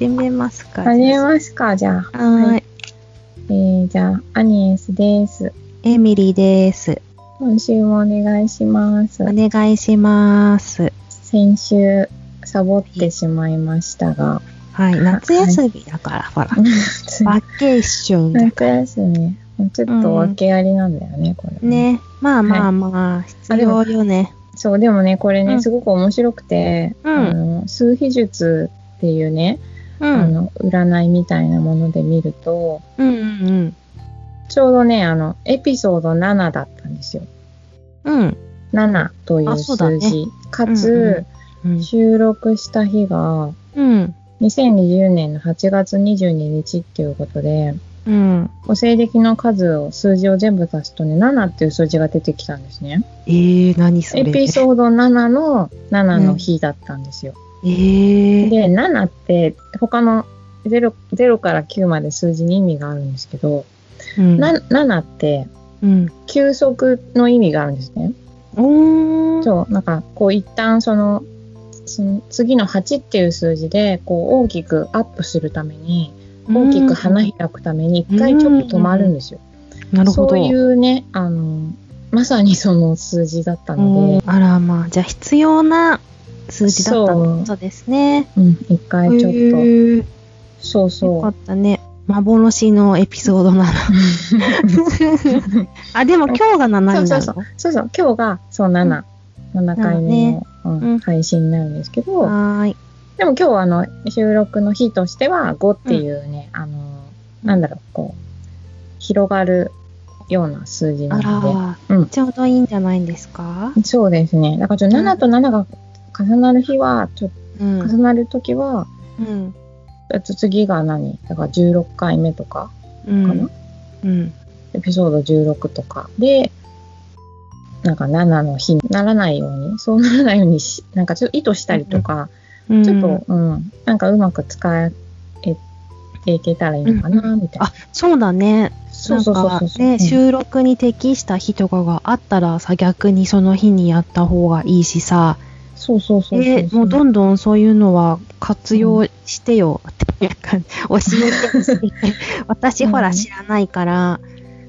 始めますか。始めますか、じゃあ。はーい。えー、じゃあ、アニエスです。エミリーです。今週もお願いしますお。願いします。先週、サボってしまいましたが、はい。夏休みだから、ほら。バケーション夏休み、ちょっと訳ありなんだよね、これ。ら。。ね。まあまあまあ、必要よね。そう、でもね、これね、うんすごく面白くて、うんあの、数秘術っていうね、うん。あの、占いみたいなもので見ると、うんうんちょうどね、あの、エピソード7だったんですよ。うん。うん。7という数字。かうんつ、うん。収録した日が、うん。2020年の8月22日っていうことで、うん。お西暦の数を、数字を全部足すとね、7っていう数字が出てきたんですね。えー、何それ。エピソード7の7の日だったんですよ。えー。で、7って他の 0, 0から9まで数字に意味があるんですけど、うん。な7ってうん。休息の意味があるんですね。おー。そう、なんかこう一旦その、その次の8っていう数字でこう大きくアップするために、大きく花開くために一回ちょっと止まるんですよ。なるほど。そういうね、あの、まさにその数字だったので、あらまあ、じゃあ必要な数字だったってことですね。うん、一回ちょっへー。と、そう。よそかったね。幻のエピソードなの。あ、でも今日が7になるの？そうそうう。そうそう、今日がそう7、7回目の、うんうん。配信になるんですけど、はーい。でも今日はあの収録の日としては5っていうね、あの、なんだろう、こう、広がるような数字なあので、ら、うん。ちょうどいいんじゃないんですか？そうですね。だからちょっと7と7が重なる日は、ちょっとうん。重なるときは、うん。次が何？だから16回目とかうかな、ん。うん。エピソード16とかで、なんか7の日にならないように、そうならないようにし、なんかちょっと意図したりとか、うんちょっと、うん、なんかうまく使えていけたらいいのかな、みたいな。あ、そうだね。そうそうそうなんそう。かね、うん収録に適した日とかがあったらさ、逆にその日にやった方がいいしさ、そうそうそうそうえもうどんどんそういうのは活用してよっていうか、教えてほしい。私ほら知らないから、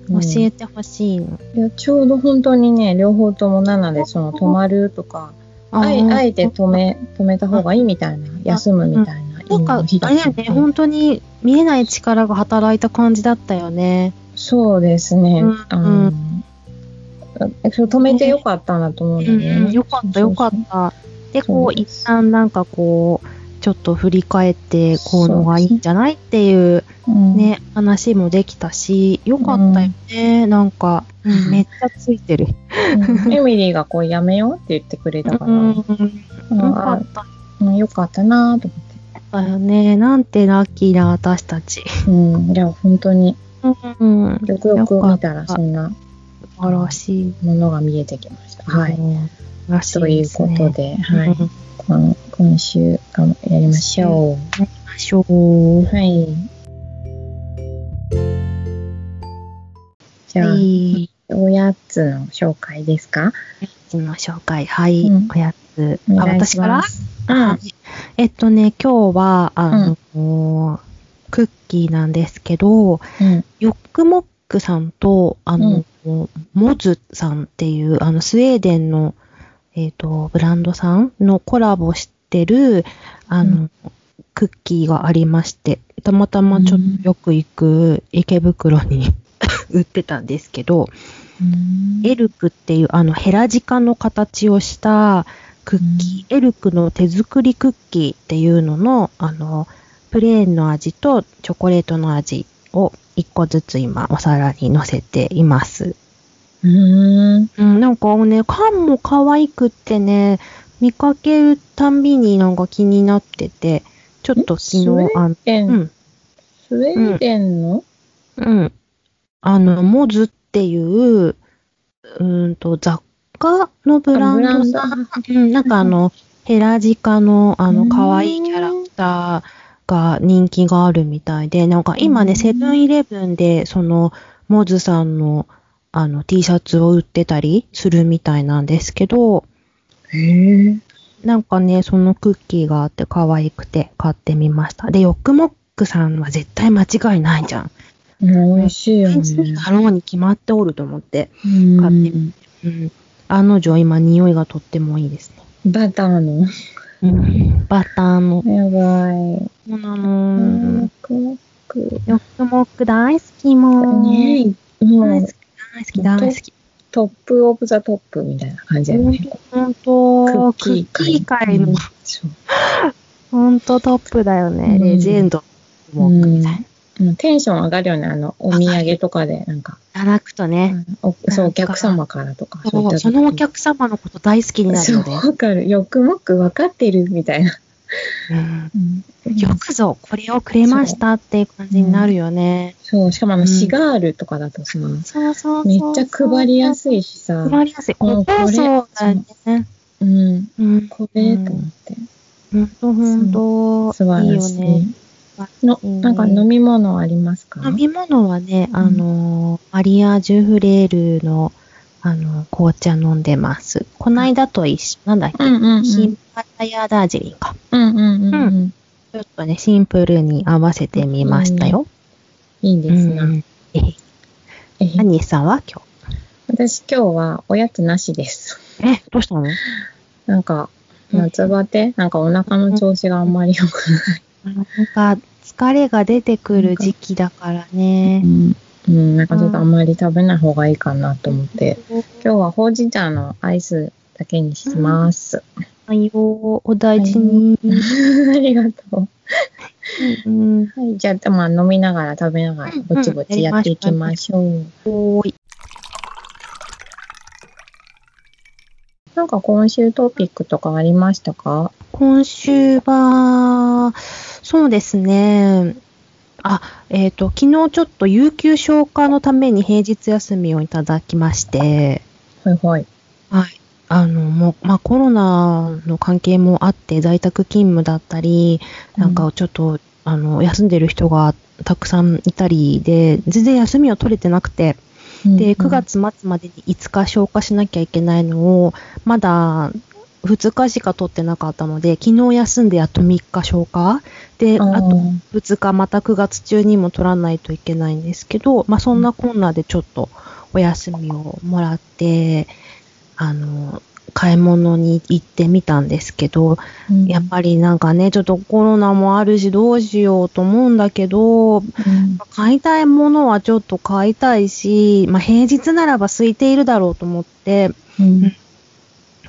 教えてほしいの。いやちょうど本当にね、両方とも7で、その止まるとか、あえて止め、止めた方がいいみたいな、休むみたいな意味なんか、あれだよね、本当に見えない力が働いた感じだったよね。そうですね。うんう止めてよかったなと思うんだよね。うん、よかった、よかった。で、こう、一旦なんかこう、ちょっと振り返って、こうのがいいんじゃないっていううんね、話もできたし、よかったよね。なんか、うんめっちゃついてる。うんエミリーがこうやめようって言ってくれたから、うん、うんよかったうんよかったなと思って。よね。なんてラッキーな私たち。うん、いや、本当に、うん。よくよく見たらそんな素晴らしい。ものが見えてきました。はい。らしといういですね。ことで、はい。うんこの今週がやりましょやりましょうう。。はい。じゃあ、はい。おやつの紹介ですか？おやつの紹介。はい。うんおやつ。あ、私から？うん。えっとね、今日は、あの、クッキーなんですけど、うん。ヨックモックさんと、あの、モズさんっていう、あの、スウェーデンの、えっ、と、ブランドさんのコラボしてる、あの、うん。クッキーがありまして、たまたまちょっとよく行く池袋に 売ってたんですけど、エルクっていう、あの、ヘラジカの形をしたクッキー、エルクの手作りクッキーっていうのの、あの、プレーンの味とチョコレートの味を一個ずつ今お皿に乗せています。うん。うん、なんかね、缶も可愛くってね、見かけるたんびになんか気になってて、ちょっと昨日、あの、えうん、スウェーデンの、うん。あの、モズっていう、うーんと、雑貨のブランドさん。うん、なんかあの、ヘラジカの、あの、うん可愛いキャラクターが人気があるみたいで、なんか今ね、うんセブンイレブンで、その、モズさんの、あの、T シャツを売ってたりするみたいなんですけど、へえ。なんかね、そのクッキーがあって可愛くて買ってみました。で、ヨックモックさんは絶対間違いないじゃん。うん美味しいよね。だろうに決まっておると思って。うん買ってうん。案の定今匂いがとってもいいですね。バターの。うん。バターの。やばい。そうなうの。ん、クック。ヨックモック大好きもう。ねえ、もう大好き、大好き、大好き。トップオブザトップみたいな感じだよね。ほんと、クッキー界のほんとトップだよね。うんレジェンドモックみたいな。いうんテンション上がるよね、あの、お土産とかで、なんか、ただくとうね。んおそう、お客様からとか、そうそのお客様のこと大好きになるそう、よね。わかる。よくもく分かってるみたいな。うんうんよくぞ、これをくれましたっていう感じになるよね。そう、しかもあの、うんシガールとかだとさ、そうそうそう。めっちゃ配りやすいしさ、配りやすい。もうこれそうそうだよね。うん、うん。これと思って、ほんとほんと。素晴いいよらしい。いいねなんか飲み物ありますか？飲み物はね、あのー、マリア・ジュフレールの、あのー、紅茶飲んでます。こないだと一緒、なんだっけ、うんうんうん。ヒンパタヤダージリンか。うんうんうんうん。ちょっとね、シンプルに合わせてみましたよ。いいですな。うんええアニーさんは今私今日はおやつなしです。日。え、どうしたの？なんか、うん夏バテ？なんかお腹の調子があんまり良くない。なんか、疲れが出てくる時期だからねう。ん。うん、なんかちょっとあんまり食べない方がいいかなと思って、今日はほうじ茶のアイスだけにします。はいよ、お大事に。ありがとう。うん、はい、じゃあ、まあ飲みながら食べながらうんぼちぼちやっていきましょう。おーい。なんか今週トピックとかありましたか？今週は、そうですね。あ、えっ、と、昨日ちょっと有給消化のために平日休みをいただきまして、はいはい。はい。あの、もう、まあコロナの関係もあって在宅勤務だったり、なんかちょっと、あの、休んでる人がたくさんいたりで、全然休みを取れてなくて、で、9月末までに5日消化しなきゃいけないのを、まだ2日しか取ってなかったので、昨日休んでやっと3日消化。で、あと2日また9月中にも取らないといけないんですけど、まあそんなこんなでちょっとお休みをもらって、あの、買い物に行ってみたんですけど、うん。やっぱりなんかね、ちょっとコロナもあるしどうしようと思うんだけど、うん。買いたいものはちょっと買いたいし、まあ、平日ならば空いているだろうと思ってうん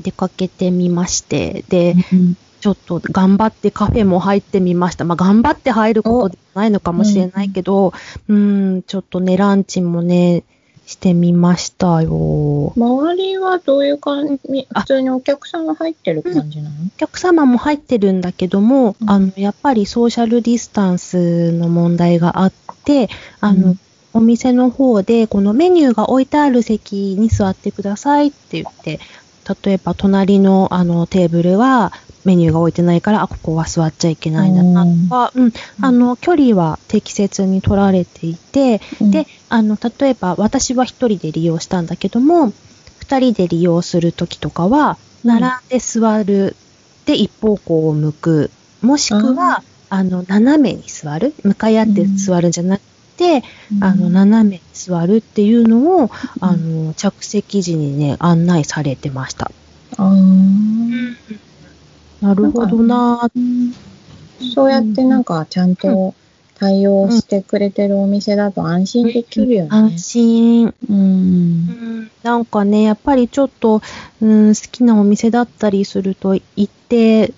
出かけてみまして、で、うんちょっと頑張ってカフェも入ってみました。まあ、頑張って入ることではないのかもしれないけど、うん、ちょっとね、ランチもね、してみましたよ。周りはどういう感じ？あ。普通にお客さんが入ってる感じなの？お客様も入ってるんだけども、うん。あの、やっぱりソーシャルディスタンスの問題があって、あの、うん。お店の方で、このメニューが置いてある席に座ってくださいって言って、例えば隣のあのテーブルはメニューが置いてないから、あ、ここは座っちゃいけないんだなとか、うん、あの、距離は適切に取られていて、で、あの、例えば私は一人で利用したんだけども、二人で利用するときとかは、うん。並んで座る、で一方向を向く、もしくは、あの、斜めに座る、向かい合って座るんじゃなくて、うん。あの、斜めに座るっていうのを、あの、着席時にね、案内されてました。あーなるほどなぁそうやってなんかちゃんと対応してくれてるお店だと安心できるよね。安心。うん。うんなんかね、やっぱりちょっと、うん、好きなお店だったりすると行って、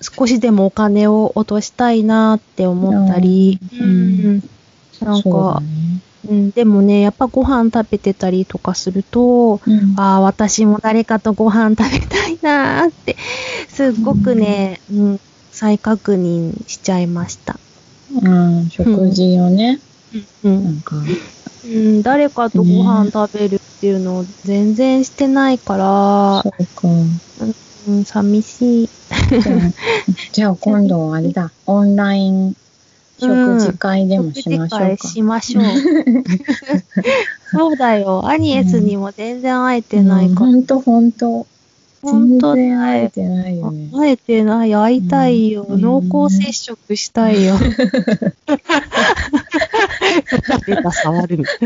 少しでもお金を落としたいなって思ったり、うんうんなんか、ね。うん、でもね、やっぱご飯食べてたりとかすると、うん。ああ、私も誰かとご飯食べたいなーって、すっごくね、うん、再確認しちゃいました。うん、食事をね、うなん。んか、うん、誰かとご飯食べるっていうのを全然してないから、そうか。うん、寂しい。じゃあ、じゃあ今度あれだ、オンライン食事会でもしましょうか。食事会しましょう。そうだよ。アニエスにも全然会えてないから。ほんとほんと。本当全然。会えてないよね。会えてない、会いたいよ。うん濃厚接触したいよ。出た、触るみたい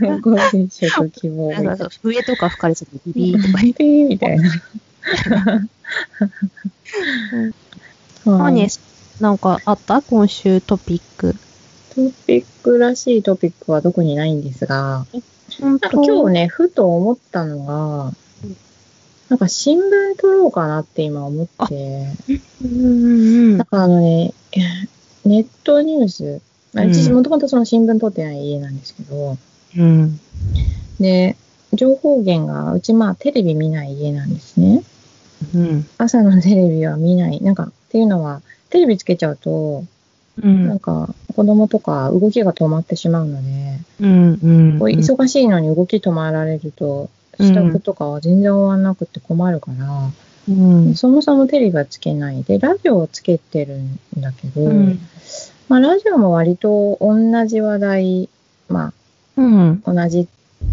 濃厚接触希望な。な。なんか笛とか吹かれちゃってビビーとか言って。ピーみたいな。何なんかあった？今週トピック。トピックらしいトピックはどこにないんですが、本なんか今日ね、ふと思ったのが、なんか新聞撮ろうかなって今思って、うんうんなんかあのね、ネットニュース、まあうちうんもともとその新聞撮ってない家なんですけど、うん。で、情報源が、うちまあテレビ見ない家なんですね。うん。朝のテレビは見ない。なんか、っていうのは、テレビつけちゃうと、うん。なんか、子供とか動きが止まってしまうので、うん。うん。こう忙しいのに動き止まられると、うん支度とかは全然終わんなくて困るから、うん。そもそもテレビはつけないで、ラジオをつけてるんだけど、うん。まあラジオも割と同じ話題、まうん。あ同じ、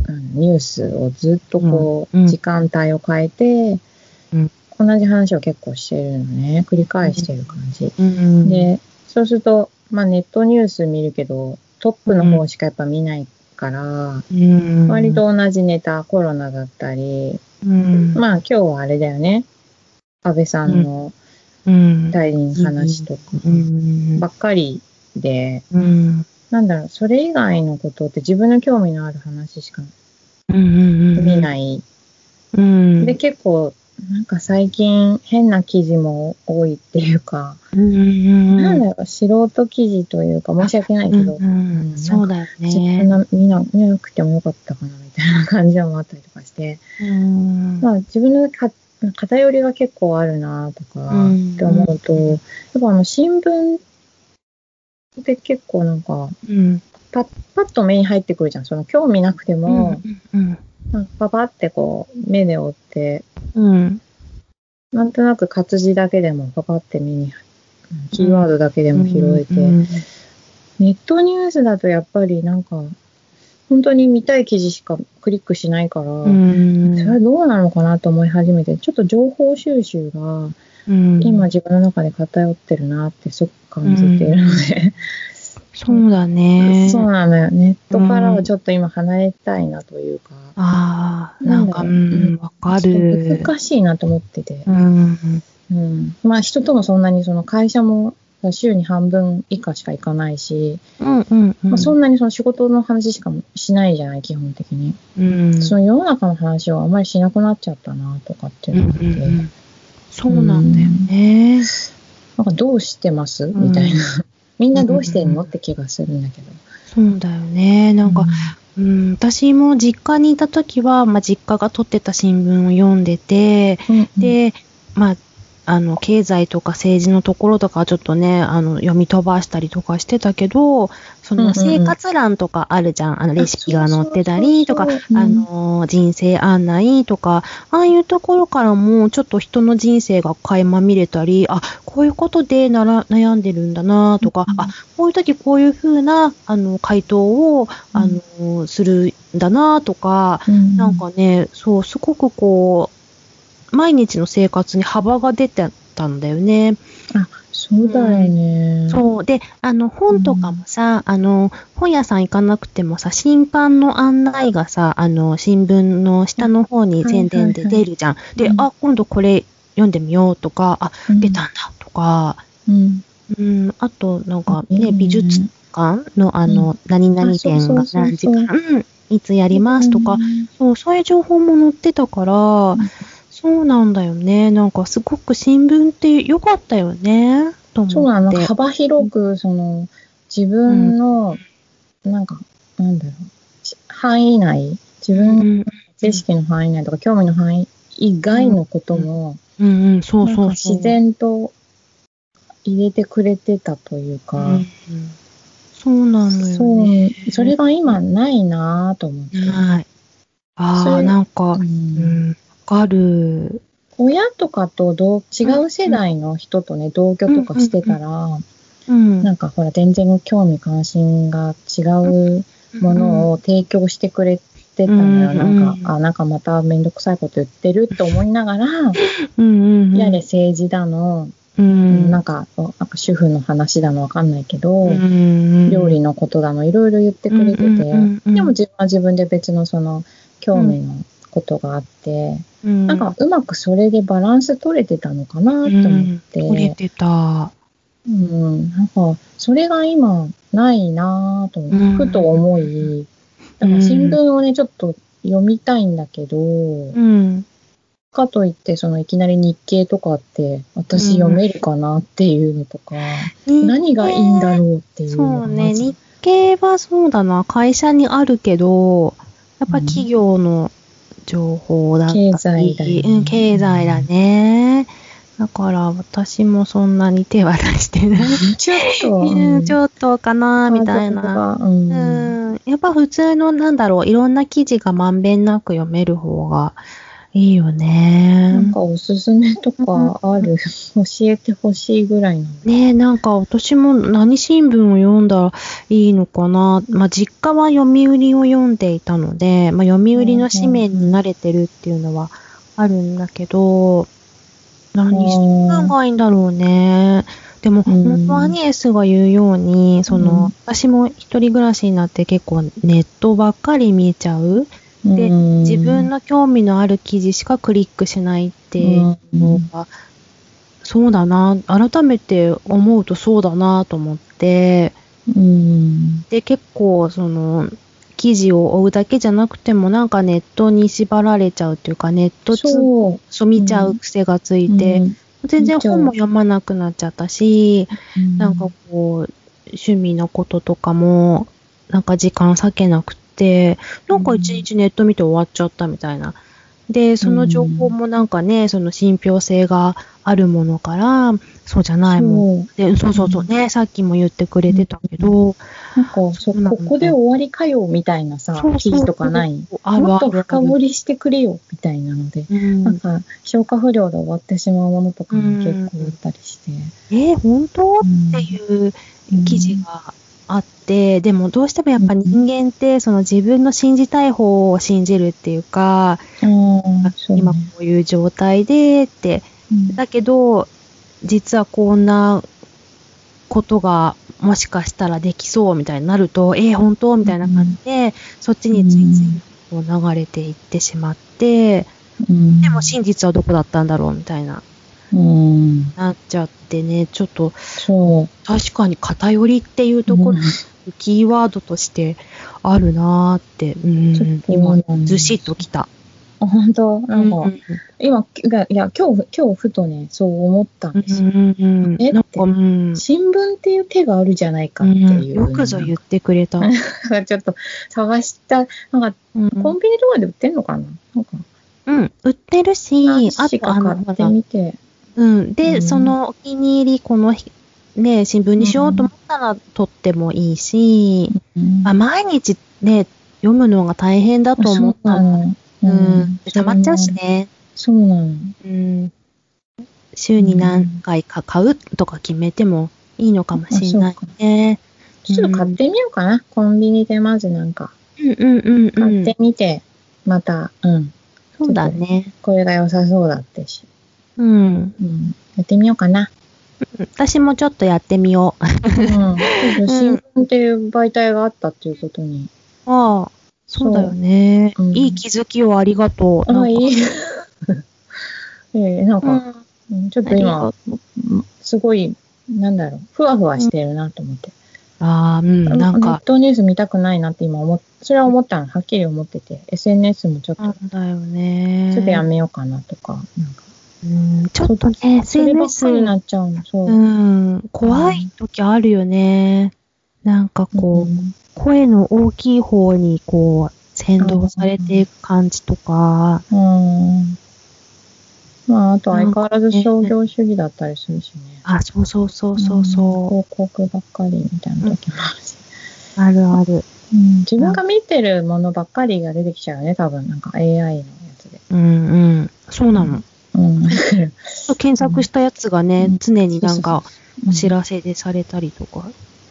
うんニュースをずっとこう、時間帯を変えて、うん同じ話を結構してるのね、繰り返してる感じ。うん。で、そうすると、まあネットニュース見るけど、トップの方しかやっぱ見ないから、うん、割と同じネタ、コロナだったり、うん、まあ今日はあれだよね。安倍さんのうん、退任話とか。うん、ばっかりで、うん、なんだろう、それ以外のことって自分の興味のある話しかうん、見ない。うん、で、結構、なんか最近変な記事も多いっていうか、うん、なんだろう、素人記事というか申し訳ないけど、うん、そうだよそんね。な見な見なくてもよかったかなみたいな感じのもあったりとかして、うん、まあ自分のか偏りが結構あるなとかうんって思うと、やっぱあの新聞って結構なんかうん、パッパッと目に入ってくるじゃん。その興味なくても、うん、なんかパパってこう目で追って、うん、なんとなく活字だけでもパパって目に、うんキーワードだけでも拾えて、うん、ネットニュースだとやっぱりなんか、本当に見たい記事しかクリックしないから、うん、それはどうなのかなと思い始めて、ちょっと情報収集がうん、今自分の中で偏ってるなってすごく感じているので、そうだね。そうなのよ。ネットからはちょっと今離れたいなというか、ああ、なんか、うなんわかると。難しいなと思ってて、うん、うん。まあ人ともそんなにその会社も週に半分以下しか行かないし、うん、うん、まあ、そんなにその仕事の話しかしないじゃない、基本的に。うん、その世の中の話をあんまりしなくなっちゃったなとかってうん、思って、うん、そうなんだよね。なんかどうしてます？んみたいな。みんなどうしてんの？うんって気がするんだけど。そうだよね。なんか、うん、私も実家にいた時は、まあ、実家が撮ってた新聞を読んでて、うん、で、まあ、あの、経済とか政治のところとかちょっとね、あの、読み飛ばしたりとかしてたけど、その生活欄とかあるじゃん。あの、レシピが載ってたりとかあの、人生案内とか、ああいうところからもちょっと人の人生が垣間見れたり、あ、こういうことでなら悩んでるんだなとか、うんあ、こういう時こういうふうな、あの、回答を、あの、するんだなとか、うん。なんかね、そう、すごくこう、毎日の生活に幅が出てたんだよね。そうだよね。そう。で、あの、本とかもさ、あの、本屋さん行かなくてもさ、新刊の案内がさ、あの、新聞の下の方に宣伝で出るじゃん。で、うん。あ、今度これ読んでみようとか、あ、うん。出たんだとか、うん。うん、あと、なんかね、うん美術館のあの、何々展あそうが何時間、う。ん、いつやりますとか、そう、そういう情報も載ってたから、そうなんだよね。なんかすごく新聞って良かったよね。と思って。そうなの。幅広く、その、自分の、なんか、なんだろう、し範囲内、自う分のん知識の範囲内とか、興味の範囲以外のことも、うんうん、そうそうそう。自然と入れてくれてたというか、うんそうなのよそうね。、それが今ないなぁと思って。ない。ああ、なんか、ううんかる。親とかと同違う世代の人とね、同居とかしてたら、うん。なんかほら、全然興味関心が違うものを提供してくれってったのよ。うんなんか、あ、なんかまためんどくさいこと言ってるって思いながら、うんうんうん。やれ政治だの、うん。なんか、なんか主婦の話だのわかんないけど、うん料理のことだの、いろいろ言ってくれてて、うんうんうんうんでも自分は自分で別のその、興味のことがあって、うん、なんかうまくそれでバランス取れてたのかなと思って、取れてた。うん、なんか、それが今、ないなぁと思って、うん。ふと思い、だから新聞をね、ちょっと読みたいんだけど、うん。かといって、そのいきなり日経とかって、私読めるかなっていうのとか、何がいいんだろうっていうのがそうね、日経はそうだな、会社にあるけど、やっぱ企業の情報だったり、経済だよねうん、経済だね。だから私もそんなに手は出してない。ちょっと、うん、ちょっとかな、みたいな。な。うん。うん、やっぱ普通の、なんだろう、いろんな記事がまんべんなく読める方がいいよね。なんかおすすめとかある、教えてほしいぐらいなの。ねえ、なんか私も何新聞を読んだらいいのかな。まあ実家は読売を読んでいたので、まあ読売の紙面に慣れてるっていうのはあるんだけど、何新聞がいいんだろうね。でも、うん本当アニエスが言うように、その、うん私も一人暮らしになって結構ネットばっかり見ちゃう。でうん。自分の興味のある記事しかクリックしないっていうのが、そうだな、改めて思うとそうだなと思って、うん。で、結構、その、記事を追うだけじゃなくても、なんかネットに縛られちゃうっていうか、ネットつそう。そう見ちゃう癖がついて、うん。全然本も読まなくなっちゃったし、うん。なんかこう、趣味のこととかも、なんか時間割けなくて、なんか一日ネット見て終わっちゃったみたいな。で、その情報もなんかね、その信憑性があるものから、そうじゃないもん。そう。で、そうそうそうね、さっきも言ってくれてたけど、なんか、そここで終わりかよ、みたいなさ記事とかない？もっと深掘りしてくれよ、みたいなので。うん。なんか、消化不良で終わってしまうものとかも結構あったりして。え、本当？うんっていう記事があって、でもどうしてもやっぱ人間って、その自分の信じたい方を信じるっていうか、うん、今こういう状態でって、うん。だけど、実はこんなことがもしかしたらできそうみたいになると、えー、本当みたいな感じで、そっちについついこう流れていってしまって、うん。でも真実はどこだったんだろうみたいな、うん、なっちゃってね、ちょっとそう。確かに偏りっていうところ、うん。キーワードとしてあるなーって、うん。今ずしっときた。あ本当？なんか、うん今、いや、いや今日、今日ふとね、そう思ったんうんですよ。うんうんえ？なんか、うん。新聞っていう手があるじゃないかっていう。よくぞ言ってくれた。ちょっと探した、なんか、うん。コンビニとかで売ってんのかな？なんか、うん、売ってるし、あとあの、買ってみて。うん、で、うんそのお気に入り、この日ね、新聞にしようと思ったら撮ってもいいし、うんあ毎日ね、読むのが大変だと思ったら。うん、溜まっちゃうし。ね。そうなの。うん、週に何回か買うとか決めてもいいのかもしれないね。ちょっと買ってみようかな。コンビニでまずなんか、うんうんうんうん買って。みて、また、うん、そうだね。これが良さそうだってし。うん。うん、やってみようかな。私もちょっとやってみよう。うん。新聞っていう媒体があったっていうことに。ああ、そうだよね。そううんいい気づきをありがとう。あ、かいい。ええなんか、うんうんちょっと今、すごい、なんだろう、ふわふわしてるなと思って。ああ、うん、なんネッか、トニュース見たくないなって今思っ、それは思ったの、はっきり思ってて、SNS もちょっと、だよね。すぐやめようかなとか、なんか、うん、ちょっとね、そればっ SNS かりになっちゃうの、そう。うん、怖い時あるよね。なんかこう、うん声の大きい方にこう、先導されていく感じとか、うん。まあ、あと相変わらず商業主義だったりするしね。あ、そうそうそうそうそう、ん広告ばっかりみたいな時もあるし。あるある。うん自分が見てるものばっかりが出てきちゃうよね、多分。なんか AI のやつで。うんうん。そうなの。うん。検索したやつがね、うん常になんかうんお知らせでされたりとか。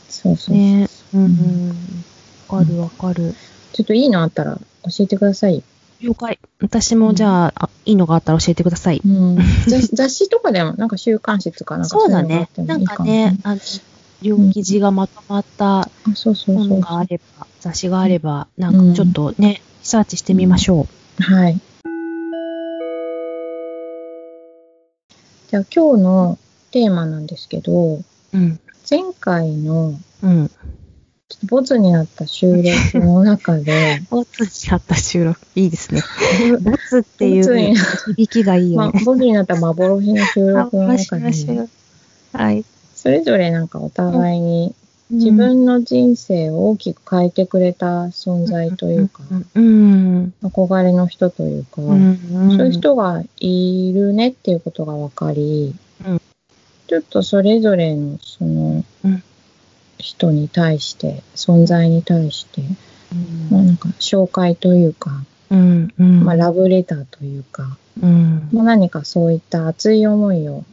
そうそう。ね。うんううんん。わかるわかる。ちょっといいのあったら教えてください。了解。私もじゃあ、あいいのがあったら教えてください。うん、雑雑誌とかでも、なんか週刊誌とか、なんかそうだねなんかね、あの、両記事がまとまったあそうそうそう本があれば、雑誌があれば、なんかちょっとね、リサーチしてみましょはい。じゃあ今日のテーマなんですけど、う。うん。前回のうん。ちょっとボツになった収録の中で、ボツになった収録。いいですね。ボツっていう響きがいいまあよね。、ボツになった幻の収録の中で、はい。それぞれなんかお互いに自分の人生を大きく変えてくれた存在というか、うん。憧れの人というか、うん。そういう人がいるねっていうことが分かり、うんちょっとそれぞれのそのうん人に対して、存在に対して、まあなんか紹介というか。まあラブレターというか、うん。まあ何かそういった熱い思いを、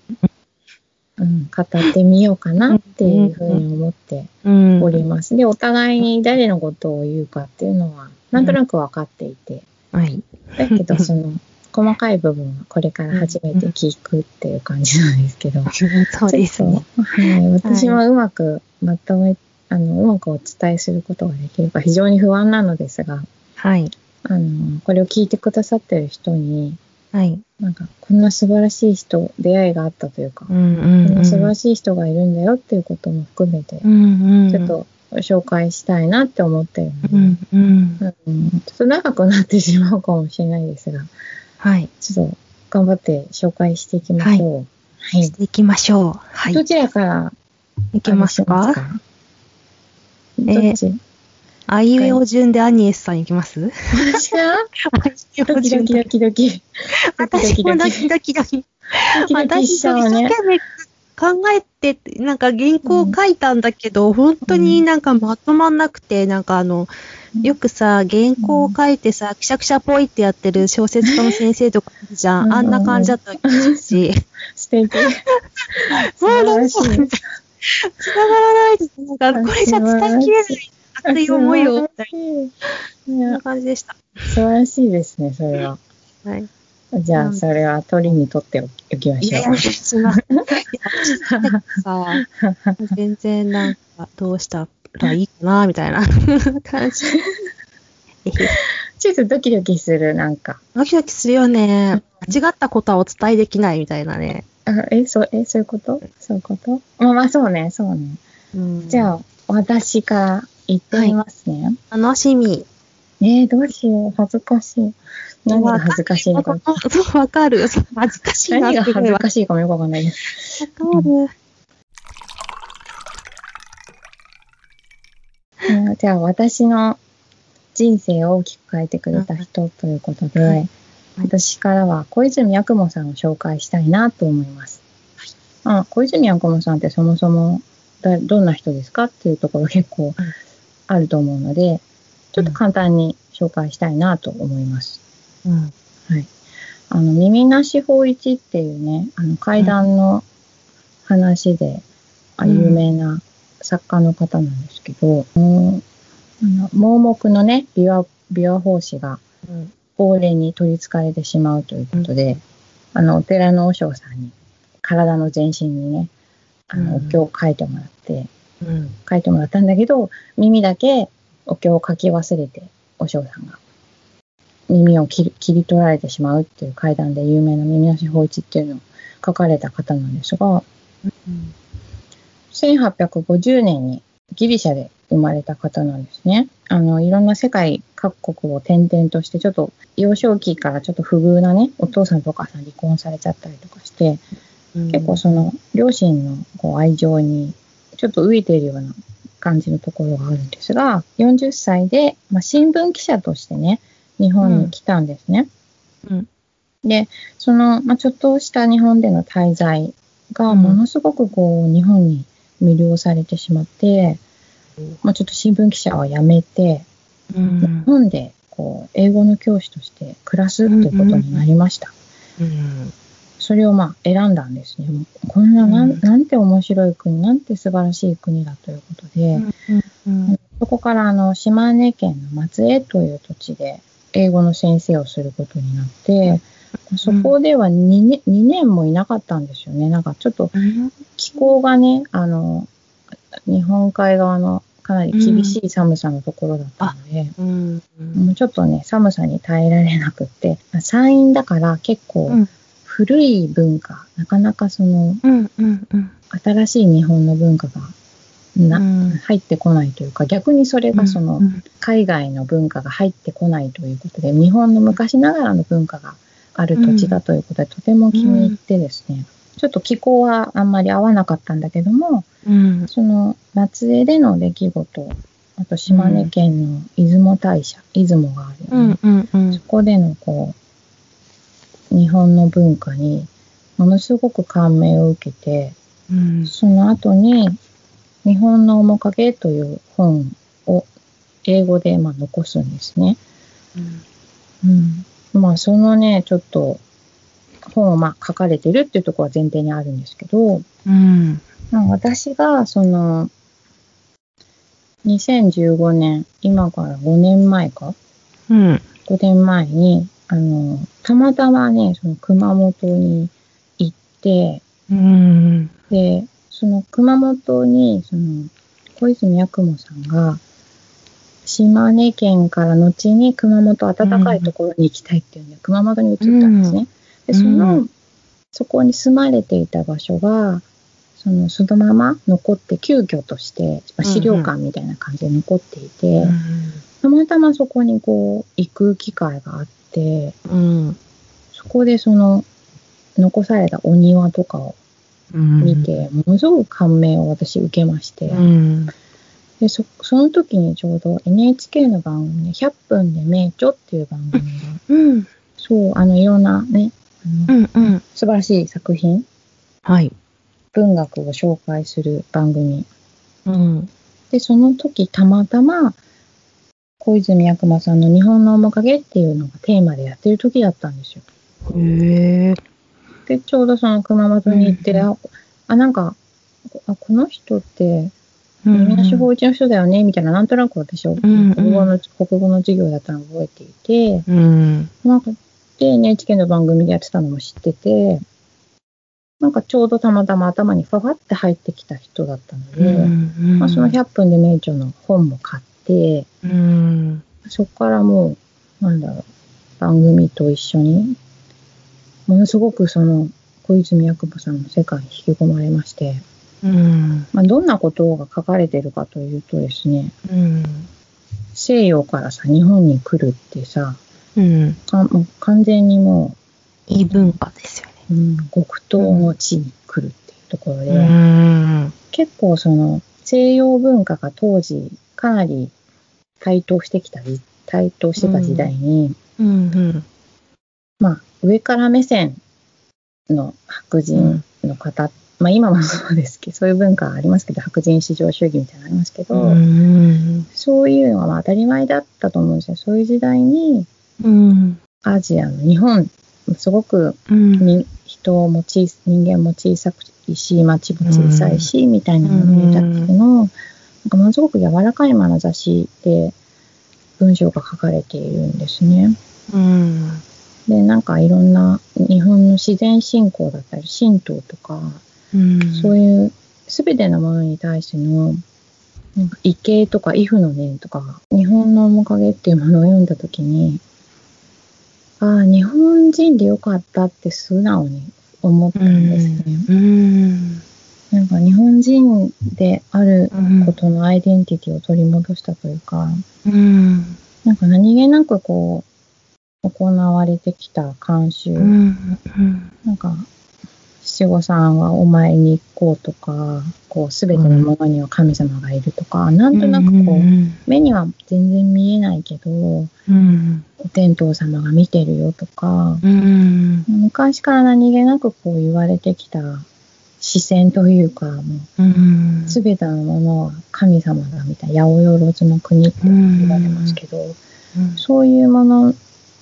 うん、語ってみようかなっていうふうに思ってうん。おります。で、お互いに誰のことを言うかっていうのは、なんとなく分かっていて、はい。だけど、その、細かい部分はこれから初めて聞くっていう感じなんですけど。そうですね。はい。私もうまくまとめ、あの、うまくお伝えすることができるか非常に不安なのですが、はい。あの、これを聞いてくださってる人に、はい。なんか、こんな素晴らしい人、出会いがあったというか、うん。こうんん。な素晴らしい人がいるんだよっていうことも含めてう、ん。うん。ちょっと紹介したいなって思ってるので、うん。うん。うんちょっと長くなってしまうかもしれないですが、はい。ちょっと頑張って紹介していきましょう。はい。していきましょう。はい。どちらからいきますか？どっち？あいうえお順でアニエスさんいきます？私が？ドキドキドキドキ。私もドキドキドキ。私も一生。懸命考えて、なんか原稿を書いたんだけど、本当になんかまとまんなくて、なんかあの、よくさ、原稿を書いてさ、くしゃくしゃぽいってやってる小説家の先生とかいるじゃん。うんあんな感じだったし。素敵。素もうなんか、つ。ながらないです。なんか、これじゃ伝えきれない熱い思いを、みたいいなや感じでした。素晴らしいですね、それは。はい。じゃあ、それは鳥にとっておきましょいやいや、すいません。いやさ、全然なんか、どうしたらいいかな、みたいな感じ。う。ちょっとドキドキする、なんか。ドキドキするよね。間違ったことはお伝えできないみたいなね。あえ、そう、え、そういうこと？そういうこと？まあまあ、そうね、そうね。うん、じゃあ、私から言ってみますね。楽しみ。えー、どうしよう。恥ずかしい。何が恥ずかしいのか。わかる。恥ずかしいな何が恥ずわかしいかもよくわかんないです。かる。うんじゃあ、私の人生を大きく変えてくれた人ということで、はい私からは小泉八雲さんを紹介したいなと思います。あ小泉八雲さんってそもそもだどんな人ですかっていうところ結構あると思うので、ちょっと簡単に紹介したいなと思います。うん。あの、耳なし法一っていうね、あの、怪談の話で、あうん有名な作家の方なんですけど、うんあの盲目のね、琵琶、琵琶法師がうん。亡霊に取り憑かれてしまうということで、あの、お寺の和尚さんに、体の全身にね、あの、おうん経を書いてもらって、うん。書いてもらったんだけど、耳だけお経を書き忘れて、お尚さんが耳を切り切り取られてしまうっていう怪談で有名な耳なし法一っていうのを書かれた方なんですが、1850年にギリシャで生まれた方なんですね。あの、いろんな世界各国を転々として、ちょっと幼少期からちょっと不遇なね、お父さんとお母さん離婚されちゃったりとかして、うん結構その両親のこう愛情にちょっと飢えているような感じのところがあるんですが、40歳で、まあ、新聞記者としてね、日本に来たんですね。うん。で、その、まあ、ちょっとした日本での滞在がうん。ものすごくこう日本に魅了されてしまって、まあ、ちょっと新聞記者は辞めて、うん。日本でこう英語の教師として暮らすということになりました。うんそれをまあ選んだんですね。こんななん,、うんなんて面白い国、なんて素晴らしい国だということで、うんうんそこからあの島根県の松江という土地で英語の先生をすることになって、そこでは2年 ,2 年もいなかったんですよね。なんかちょっと気候がね、あの、日本海側のかなり厳しい寒さのところだったので、うん。もうちょっとね、寒さに耐えられなくって、山陰だから結構うん。古い文化、なかなかそのうん。うん。うん。新しい日本の文化がな、うん入ってこないというか、逆にそれがその、うん海外の文化が入ってこないということで、日本の昔ながらの文化がある土地だということで、とても気に入ってですね、ちょっと気候はあんまり合わなかったんだけども、うん。その松江での出来事、あと島根県の出雲大社、出雲があるよね。うん。うん。そこでのこう、日本の文化にものすごく感銘を受けて、うん。その後に、日本の面影という本を英語でまあ残すんですね。うん。まあ、そのね、ちょっと、本をまあ書かれてるっていうところは前提にあるんですけど、うん。まあ私が、その、2015年、今から5年前か？うん。5年前に、あの、たまたまね、その熊本に行って、うん。で、その熊本に、その、小泉八雲さんが、島根県から後に熊本暖かいところに行きたいっていうんで、熊本に移ったんですね。で、その、うそこに住まれていた場所が、その、そのまま残って、急遽として、まあ資料館みたいな感じで残っていて、たまたまそこにこう、行く機会があって、うん。そこでその、残されたお庭とかをうん。見て、ものすごく感銘を私受けまして、うん。でそその時にちょうど NHK の番組で100分で名著っていう番組が、うん。そう、あのいろんなね、あのうん。うん。素晴らしい作品、はい。文学を紹介する番組。うん。で、その時たまたま、小泉八雲さんの日本の面影っていうのがテーマでやってる時だったんですよ。へえ。で、ちょうどその熊本に行って、うんあ、あなんか、あこの人って、うんみなし法一の人だよね、みたいな、なんとなく私はんうん国語の、国語の授業だったのを覚えていて、うん。なんか、で、NHK の番組でやってたのも知ってて、なんかちょうどたまたま頭にファファって入ってきた人だったので、まあ、その100分で名著の本も買って、うん。そこからもう、なんだろう、番組と一緒に、ものすごくその、小泉八雲さんの世界に引き込まれまして、うん。まあ、どんなことが書かれてるかというとですね、うん。西洋からさ、日本に来るってさ、うん。かもう完全にも異文化ですよね。う、うん、極東の地に来るっていうところで、うん。結構その西洋文化が当時かなり台頭してきた時、台頭してた時代に、うん。まあ上から目線の白人の方、まあ今もそうですけど、そういう文化ありますけど、白人至上主義みたいなのありますけど、うん。そういうのはまあ当たり前だったと思うんですよ。そういう時代にうん。アジアの日本、すごくうん。に人も小さ人間も小さくいし、町も小さいし、みたいなものだけの、なんかものすごく柔らかい眼差しで文章が書かれているんですね。うん。で、なんかいろんな日本の自然信仰だったり、神道とか、うん。そういうすべてのものに対しての、なんか異形とか畏怖の念とか、日本の面影っていうものを読んだときに、ああ、日本人でよかったって素直に思ったんですね。うん。なんか日本人であるうんことのアイデンティティを取り戻したというか、うん。なんか何気なくこう、行われてきた慣習、うん。なんか、七五三はお前に行こうとか、こう、すべてのものには神様がいるとか、なんとなくこう、目には全然見えないけど、うん。お天道様が見てるよとか、うん。昔から何気なくこう言われてきた視線というか、もうすべてのものは神様だみたいな、八百万の国って言われますけど、そういうもの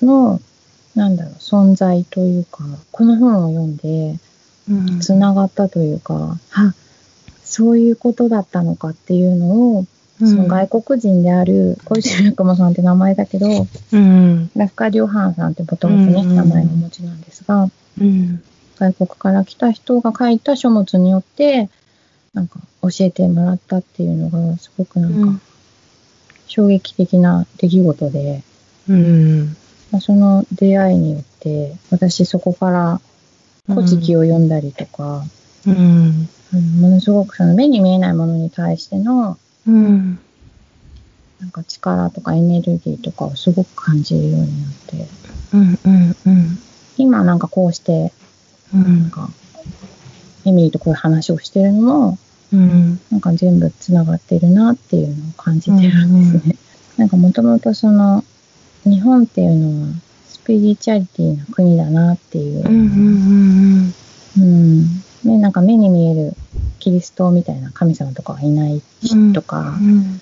の、なんだろう、存在というか、この本を読んで、つながったというか、あ、そういうことだったのかっていうのをその外国人である小泉八雲さんって名前だけど、うん。ラフカ・リョハンさんってもともとね、うん名前をお持ちなんですが、うん。外国から来た人が書いた書物によって、なんか教えてもらったっていうのが、すごくなんか衝撃的な出来事で、うん。まあ、その出会いによって、私そこから古事記を読んだりとか、うん。うんものすごくその目に見えないものに対してのうん。なんか力とかエネルギーとかをすごく感じるようになって、うん。うん。うん。今なんかこうして、うん。なんか、エミリーとこういう話をしてるのも、うん。なんか全部つながってるなっていうのを感じてるんですね。なんかもともとその、日本っていうのはスピリチュアリティな国だなっていう、うん。うん。うん。ね、なんか目に見えるキリストみたいな神様とかはいないし、とか、なん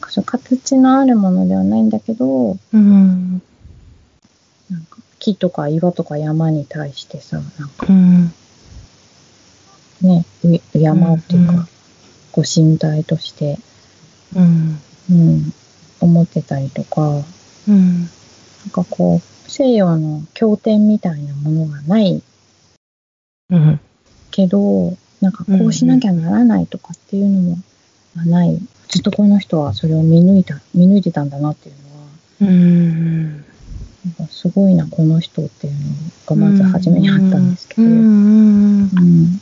かそう形のあるものではないんだけど、うん。木とか岩とか山に対してさ、なんかうん。ね、う敬うっていううんうんか、ご神体として、うん。うん、思ってたりとか、うん。なんかこう、西洋の経典みたいなものがないうん。けど、なんかこうしなきゃならないとかっていうのもまあない。ずっとこの人はそれを見抜いた、見抜いてたんだなっていうのは、うん。なんかすごいな、この人っていうのがまず初めにあったんですけど、ううんん。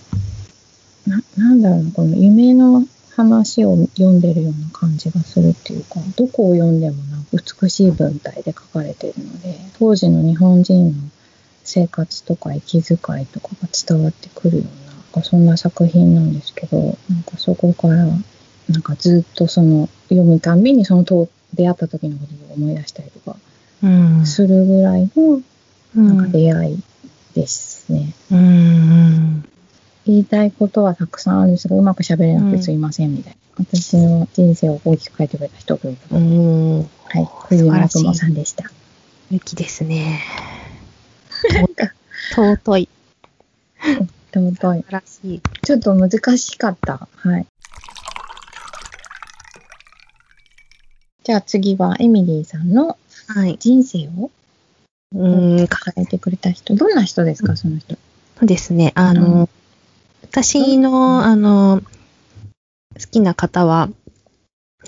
ななんだろうな、この夢の話を読んでるような感じがするっていうか、どこを読んでもなんか美しい文体で書かれているので、当時の日本人の生活とか息遣いとかが伝わってくるような、そんな作品なんですけど、なんかそこから、なんかずっとその読むたんびにそのと出会った時のことを思い出したりとかうん。するぐらいのうなんかん。出会いですね。うん。言いたいことはたくさんあるんですが、うまく喋れなくてすいませんみたいな。私の人生を大きく変えてくれた人というん。はい。藤村雲さんでした。ゆきですね。尊い。尊い素。晴らしい。ちょっと難しかった。はい。じゃあ次はエミリーさんのはい。人生を？うん。変えてくれた人。どんな人ですか、その人？そうですね。あうの、私の、あの、好きな方は、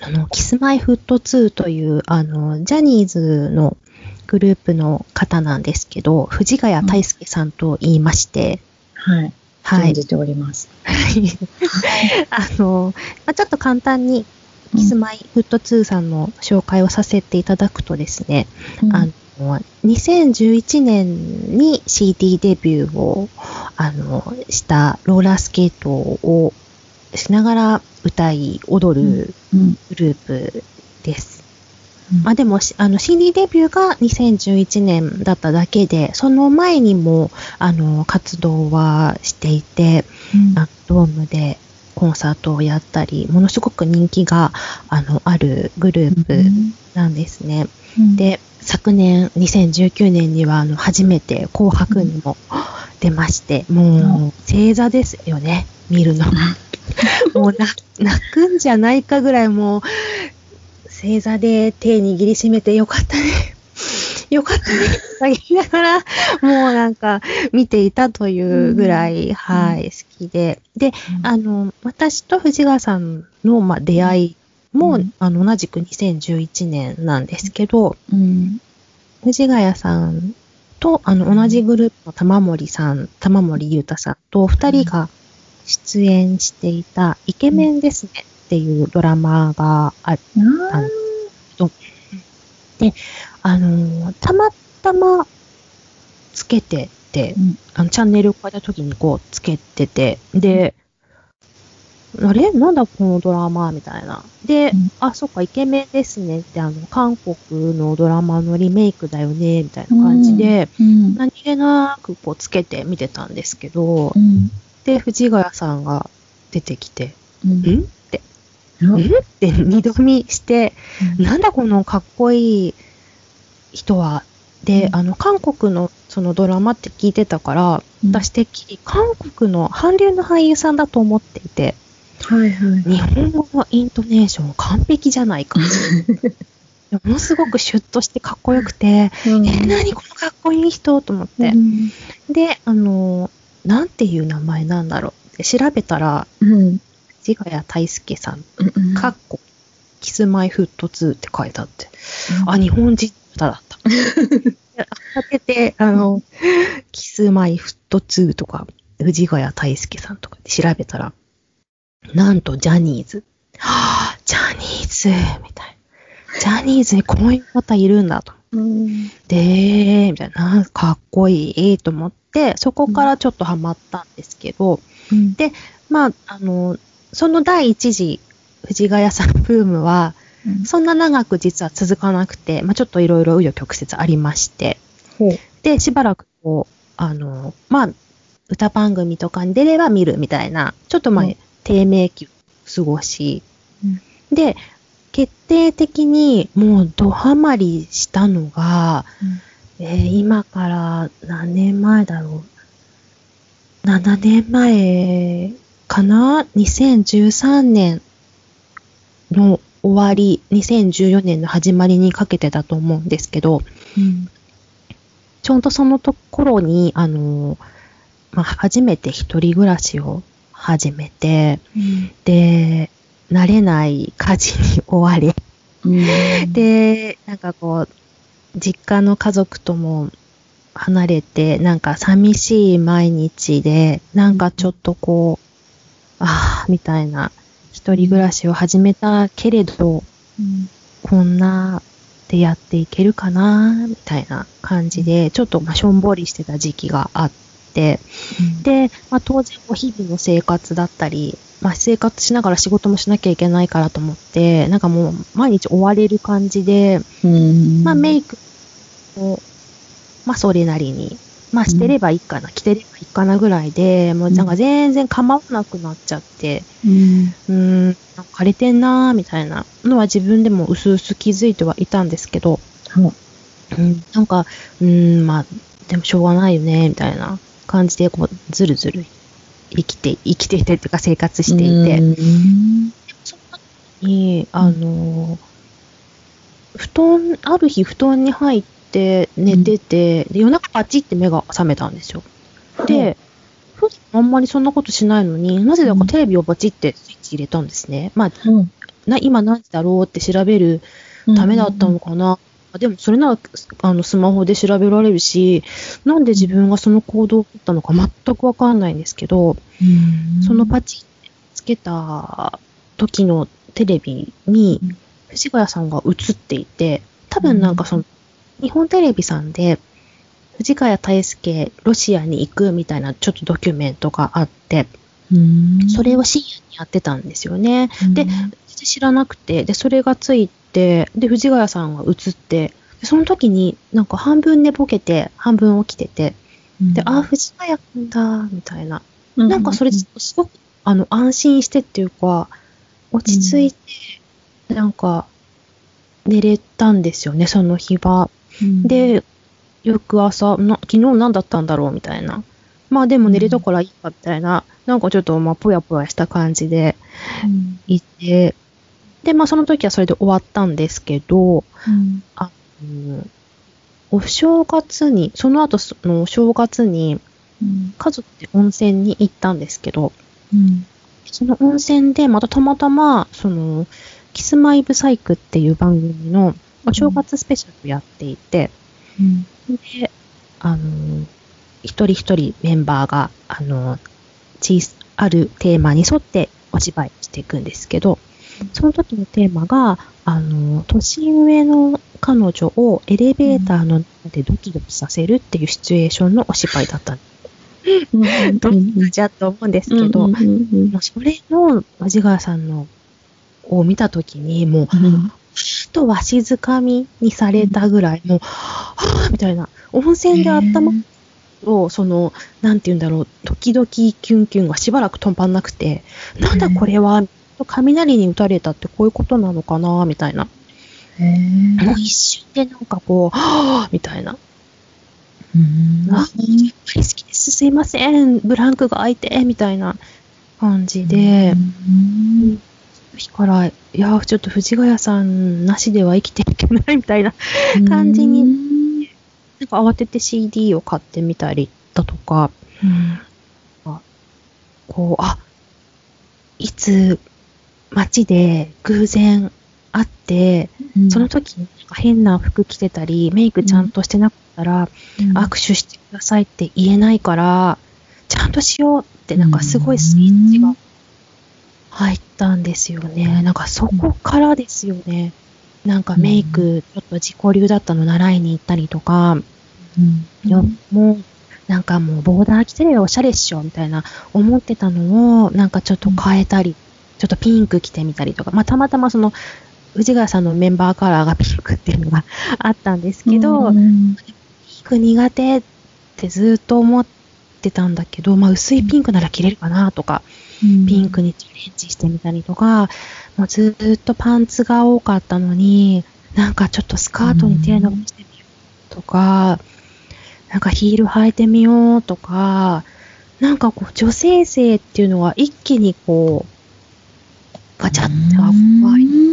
あの、キスマイフット2という、あの、ジャニーズのグループの方なんですけど、藤ヶ谷大輔さんと言いまして、はい。はい。存じております。あの、まあ、ちょっと簡単に、キスマイフット2さんの紹介をさせていただくとですね、うんあの、2011年に CD デビューを、あの、したローラースケートをしながら歌い踊るうん。グループです。うんまあでも、しあの CD デビューが2011年だっただけで、その前にも、あの、活動はしていて、うんあドームでコンサートをやったり、ものすごく人気が、あの、あるグループなんですね。うん、で、昨年、2019年には、あの、初めて紅白にも出まして、もう、正座ですよね、見るの。もうな、泣くんじゃないかぐらい、もう、正座で手握りしめてよかったね。よかったね。と言いながら、もうなんか、見ていたというぐらい、はい、好きで。で、あの、私と藤川さんの、まあ、出会いも、うんあの、同じく2011年なんですけど、うん。藤ヶ谷さんと、あの、同じグループの玉森さん、玉森裕太さんと、二人が出演していた、イケメンですねっていうドラマがある。あーあの、たまたまつけてて、うん。あの、チャンネルを変えた時にこう、つけてて、で、あれ？なんだこのドラマ？みたいな。で、うん。あ、そっか、イケメンですねって、あの、韓国のドラマのリメイクだよね、みたいな感じで、うん。何気なくこうつけて見てたんですけどう、ん。で、藤ヶ谷さんが出てきて、うん。んって、うん。んって二度見して、なんだこのかっこいい人は。で、うんあの、韓国のそのドラマって聞いてたから、うん私てっきり韓国の韓流の俳優さんだと思っていて、はいはい。日本語のイントネーション完璧じゃないか。ものすごくシュッとしてかっこよくて、うんえ、何このかっこいい人と思って。うんで、あの、なんていう名前なんだろうって調べたら、うん。藤ヶ谷大輔さん、うんかっこ、キスマイフット2って書いてあって、あ、日本人だだった。開けて、あの、キスマイフット2とか、藤ヶ谷大輔さんとかで調べたら、なんとジャニーズ。はぁ、ジャニーズみたいな。ジャニーズにこういう方いるんだと。うん。で、みたいな、かっこいいと思って、そこからちょっとハマったんですけど、うんで、まあ、あの、その第一次、藤ヶ谷さんブームは、そんな長く実は続かなくて、まあ、ちょっといろいろ紆余曲折ありまして。で、しばらくこう、あの、まあ、歌番組とかに出れば見るみたいな、ちょっとまあうん、低迷期を過ごし、うんで、決定的にもうドハマりしたのが、えー今から何年前だろう。7年前かな ?2013 年の終わり、2014年の始まりにかけてだと思うんですけど、うん。ちょうどそのところに、あの、まあ、初めて一人暮らしを始めて、で、慣れない家事に追われ、うん、で、なんかこう、実家の家族とも離れて、なんか寂しい毎日で、なんかちょっとこう、ああ、みたいな、一人暮らしを始めたけれど、うん。こんなでやっていけるかな、みたいな感じで、ちょっとまあしょんぼりしてた時期があって、で、まあ、当然日々の生活だったり、まあ、生活しながら仕事もしなきゃいけないからと思って、なんかもう毎日追われる感じで、うん、まあメイクも、まあそれなりに、まあしてればいいかな、着てればいいかなぐらいで、もうなんか全然構わなくなっちゃって、うん、うーん、なんか枯れてんなーみたいなのは自分でも薄々気づいてはいたんですけど、ほううん、なんか、うーん、まあ、でもしょうがないよね、みたいな感じで、こう、ずるずる生きて、生きていてっていうか生活していて、うん。その時に、あの、布団、ある日布団に入って寝てて、で夜中パチって目が覚めたんですよ。で、普段あんまりそんなことしないのに、なぜだかテレビをバチってスイッチ入れたんですね。まあ、うん。な今何時だろうって調べるためだったのかな。でも、それなら、あの、スマホで調べられるし、なんで自分がその行動を取ったのか全くわかんないんですけど、うん。そのパチつけた時のテレビにうん、藤ヶ谷さんが映っていて、多分なんかその、日本テレビさんで、藤ヶ谷大輔、ロシアに行くみたいなちょっとドキュメントがあって、うんそれを深夜にやってたんですよね。で知らなくて、で、それがついて、で、藤ヶ谷さんが映って、でその時になんか半分寝ぼけて、半分起きてて、で、あ、藤ヶ谷くんだ、みたいな。なんかそれ、すごく、あの、安心してっていうか、落ち着いて、なんか、寝れたんですよね、その日は。うん、で、翌朝、な昨日何だったんだろうみたいな。まあでも寝れたからいいかみたいな、なんかちょっとまあぽやぽやした感じでうん、いて、で、まあその時はそれで終わったんですけど、うん、うんお正月に、その後そのお正月にうん、家族で温泉に行ったんですけど、うん、その温泉でまたたまたま、その、キスマイブサイクっていう番組のお正月スペシャルをやっていて、うん、で、あの、一人一人メンバーが、あの、小さあるテーマに沿ってお芝居していくんですけど、その時のテーマが、あの、年上の彼女をエレベーターの中でドキドキさせるっていうシチュエーションのお芝居だったんうん、どんなじゃと思うんですけど、それの藤ヶ谷さんのを見たときに、もう、うん、とわしづかみにされたぐらい、もう、はぁみたいな、温泉で温まると、その、なんて言うんだろう、時々キュンキュンがしばらく止まんなくて、なんだこれは、雷に打たれたってこういうことなのかな、みたいな。もう一瞬でなんかこう、はぁみたいな。うんあ、やっぱり好きです。すいません。ブランクが空いて、みたいな。感じで、うん日から、いや、ちょっと藤ヶ谷さんなしでは生きていけないみたいな感じになんか慌てて CD を買ってみたりだとか、うん。こう、あ、いつ街で偶然会って、うん。その時変な服着てたり、メイクちゃんとしてなかったら、うん。握手してくださいって言えないから、ちゃんとしようって、なんかすごいスイッチが入ったんですよね。なんかそこからですよね。なんかメイク、ちょっと自己流だったの習いに行ったりとか、うん。よもう、なんかもうボーダー着てればおしゃれっしょ、みたいな思ってたのを、なんかちょっと変えたり、ちょっとピンク着てみたりとか、まあたまたまその、藤ヶ谷さんのメンバーカラーがピンクっていうのが あったんですけど、うん。ピンク苦手ってずっと思ってたんだけど、まあ薄いピンクなら着れるかなとか、ピンクにチャレンジしてみたりとか、もうずっとパンツが多かったのに、なんかちょっとスカートに手伸ばしてみようとか、なんかヒール履いてみようとか、なんかこう女性性っていうのは一気にこう、ガチャってあ怖い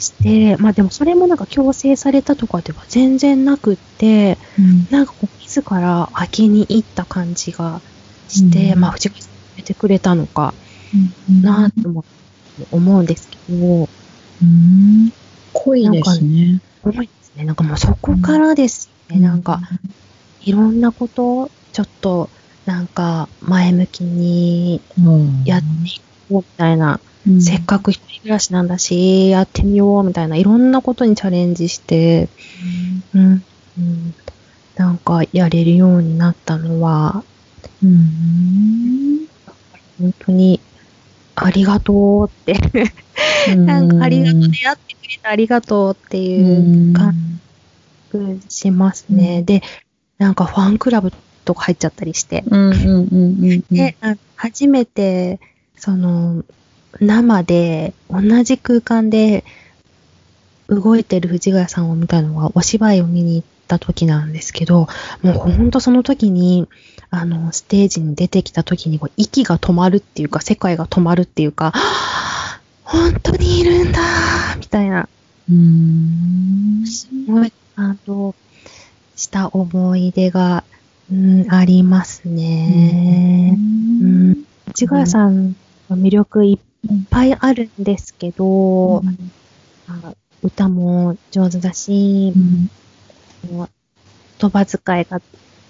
して、まあでもそれもなんか強制されたとかでは全然なくって、うん。なんかこう自ら開けに行った感じがして、うん。まあ藤木さんがめてくれたのかうんなとも思うんですけど、うん。濃いですね。重いですね。なんかもうそこからですよね。なんか、いろんなことをちょっとなんか前向きにうん、やっていこうみたいな、うん。せっかく一人暮らしなんだし、やってみようみたいな、いろんなことにチャレンジして、うん、うん、なんかやれるようになったのは、うん本当にありがとうって、なんかありがとう、出会ってくれてありがとうっていう感じしますね。うんで、なんかファンクラブとか入っちゃったりして。で、あ初めて、その、生で、同じ空間で動いてる藤ヶ谷さんを見たのは、お芝居を見に行った時なんですけど、もうほんとその時に、あの、ステージに出てきた時に、こう息が止まるっていうか、世界が止まるっていうか、は ぁ本当にいるんだみたいな、うん。すごい感動した思い出が、うん、ありますね。うん。市ヶ谷さんの魅力いっぱいあるんですけど、あ歌も上手だし、もう言葉遣いが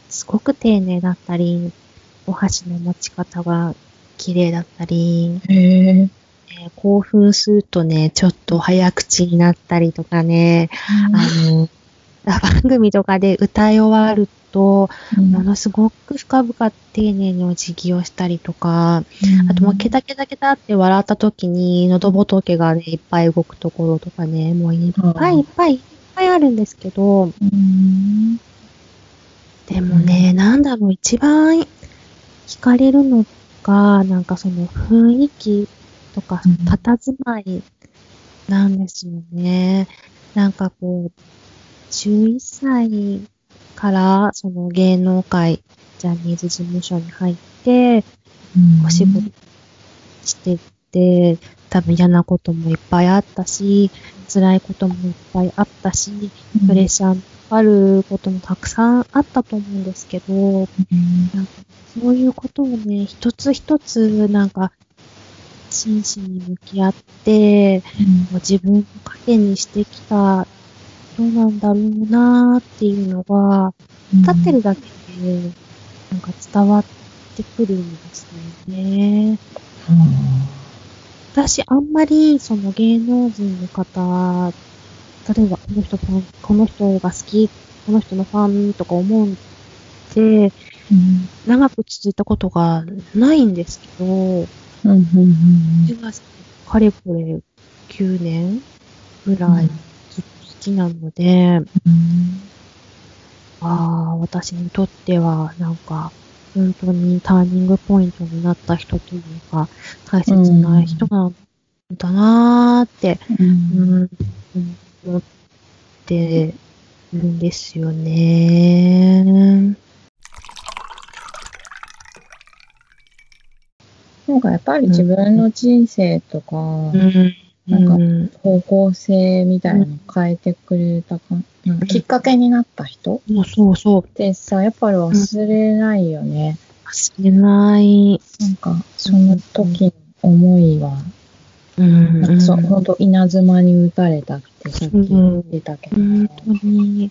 すごく丁寧だったり、お箸の持ち方が綺麗だったり、へえ。えー興奮するとね、ちょっと早口になったりとかね、あの、番組とかで歌い終わると、ものすごく深々丁寧にお辞儀をしたりとか、あともうケタケタケタって笑った時に喉仏がね、いっぱい動くところとかね、もういっぱいいっぱいいっぱいあるんですけど、うん。でもね、なんだろう、一番惹かれるのが、なんかその雰囲気とかうん、佇まいなんですよね。なんかこう、11歳からその芸能界、ジャニーズ事務所に入って、お仕事してて、多分嫌なこともいっぱいあったし、辛いこともいっぱいあったし、プレッシャーのかかることもたくさんあったと思うんですけど、なんかそういうことをね、一つ一つなんか真摯に向き合って、もう自分の糧にしてきた人なんだろうなーっていうのが、立ってるだけで、なんか伝わってくるんですよね。私、あんまり、その芸能人の方、例えば、この人この人が好き、この人のファンとか思うんで、長く続いたことがないんですけど、自がかれこれ9年ぐらいずっと好きなので、ああ、私にとっては、なんか、本当にターニングポイントになった人というか、大切な人なんだなーって、うん、思ってるんですよね。なんかやっぱり自分の人生とか、うん。なんか方向性みたいなの変えてくれたか、なんかきっかけになった人そうそうそう。ってさ、やっぱり忘れないよね。忘れない。なんか、その時の思いは、うん。なんかそう、ほんと稲妻に打たれたってさっき言ってたけど、本当に。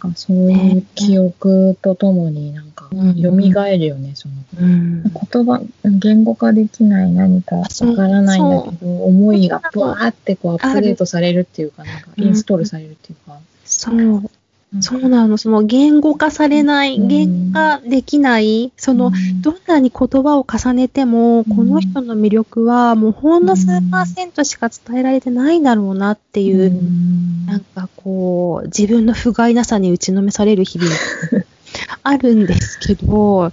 なんかそういう記憶とともになんかうん蘇るよね、そのうん。言葉、言語化できない何かわからないんだけど、思いがブワーってこうアップデートされるっていうか、なんかインストールされるっていうか。そう。そうなの。その言語化されない、うん。言化できない、その、どんなに言葉を重ねても、この人の魅力はもうほんの数パーセントしか伝えられてないんだろうなっていう、ん。なんかこう、自分の不甲斐なさに打ちのめされる日々。あるんですけど、う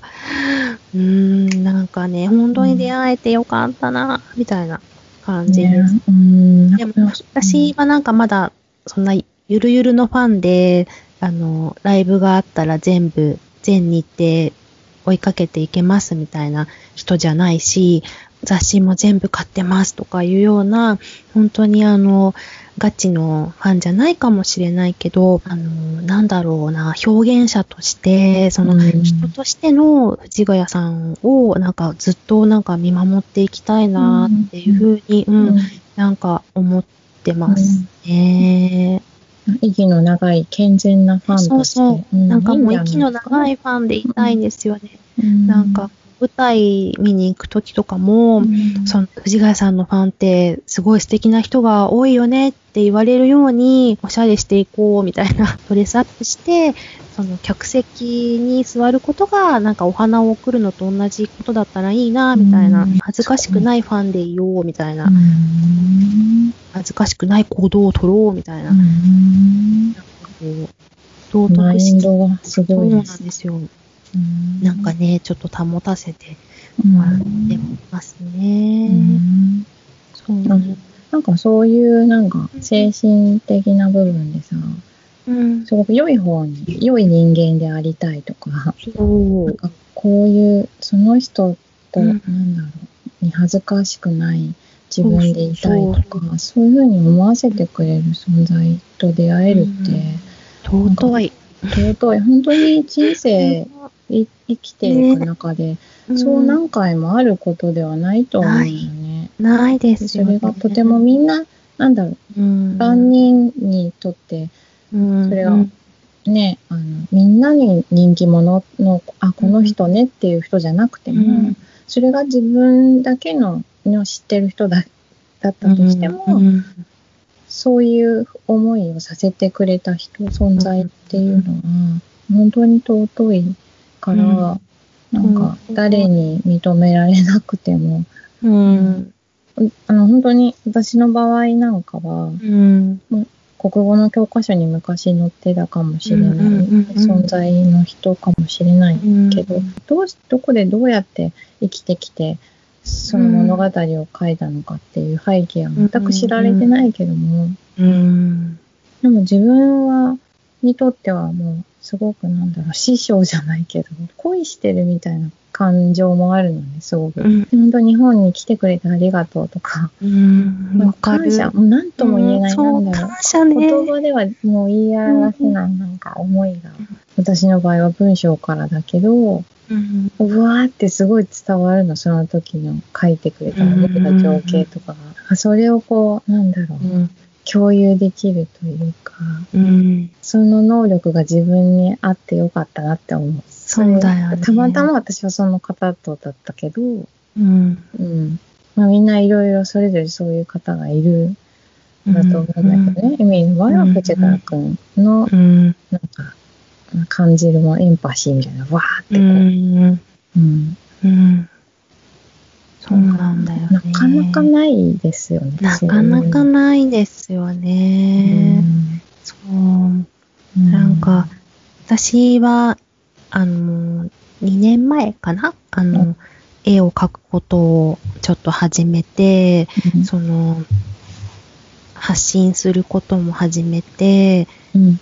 ーん、なんかね、本当に出会えてよかったな、みたいな感じ。です。ね。うん。でも私はなんかまだ、そんなゆるゆるのファンで、あの、ライブがあったら全部、全日程追いかけていけますみたいな人じゃないし、雑誌も全部買ってますとかいうような、本当にあの、ガチのファンじゃないかもしれないけど、あの、なんだろうな、表現者として、その、うん人としての藤ヶ谷さんを、なんかずっとなんか見守っていきたいなっていうふうに、うん、なんか思ってますね。息の長い健全なファンそうとして。そう。なんかもう息の長いいファンでいたいんですよね。んなんか、舞台見に行くときとかも、うん。その藤ヶ谷さんのファンってすごい素敵な人が多いよねって言われるようにおしゃれしていこうみたいな ドレスアップしてその客席に座ることがなんかお花を贈るのと同じことだったらいいなみたいなうん。恥ずかしくないファンでいようみたいな。うん。恥ずかしくない行動を取ろうみたいな。うん。こう道マイン徳心ドがすそうなんごいです。ですよ。うんなんかねちょっと保たせてうん。もらってますね。うん。そう。うんなんかそういうなんか精神的な部分でさ、うん。すごく良い方に、良い人間でありたいとか、なんかこういう、その人と、うん。なんだろう、に恥ずかしくない自分でいたいとか、そういうふうに思わせてくれる存在と出会えるって、尊い。尊い。本当に人生 い生きていく中で、そう何回もあることではないと思うよね。ない。ですそよね。れがとてもみんな、なんだろう、うん、万人にとって、うん、それがね、あの、みんなに人気者の、あ、この人ねっていう人じゃなくても、うん。それが自分だけのの知ってる人だだったとしても、うん。そういう思いをさせてくれた人、存在っていうのは、本当に尊いから、うん。なんか誰に認められなくても、うん。あの本当に私の場合なんかは、うん。国語の教科書に昔載ってたかもしれない。うんうんうんうん。存在の人かもしれないうん。けど、どうしどこでどうやって生きてきてその物語を書いたのかっていう背景は全く知られてないけども、うん。でも自分はにとってはもうすごくなんだろう師匠じゃないけど恋してるみたいな感情もあるのねすごく。うん。本当日本に来てくれてありがとうとか、うん。わかる。感謝、もう何とも言えない、そう、なんだろう感。謝ね。言葉ではもう言い表せないなんか思いが、私の場合は文章からだけど、うん。うわーってすごい伝わるの、その時の書いてくれた思った情景とかが。あそれをこう、なんだろう、うん。共有できるというか、うん。その能力が自分にあってよかったなって思う。そうだよねたまたま私はその方とだったけど、うん。うん。まあみんないろいろそれぞれそういう方がいるんだと思うんだけどね。意味の場合は藤川くんのうん。なんか、感じるもエンパシーみたいな、わーってうこう、ん。うんうん。そうなんだよね。なかなかないですよね。なかなかなないですよね。そう。なんか、私は、あの、2年前かな？あうの、絵を描くことをちょっと始めて、その、発信することも始めて、うん、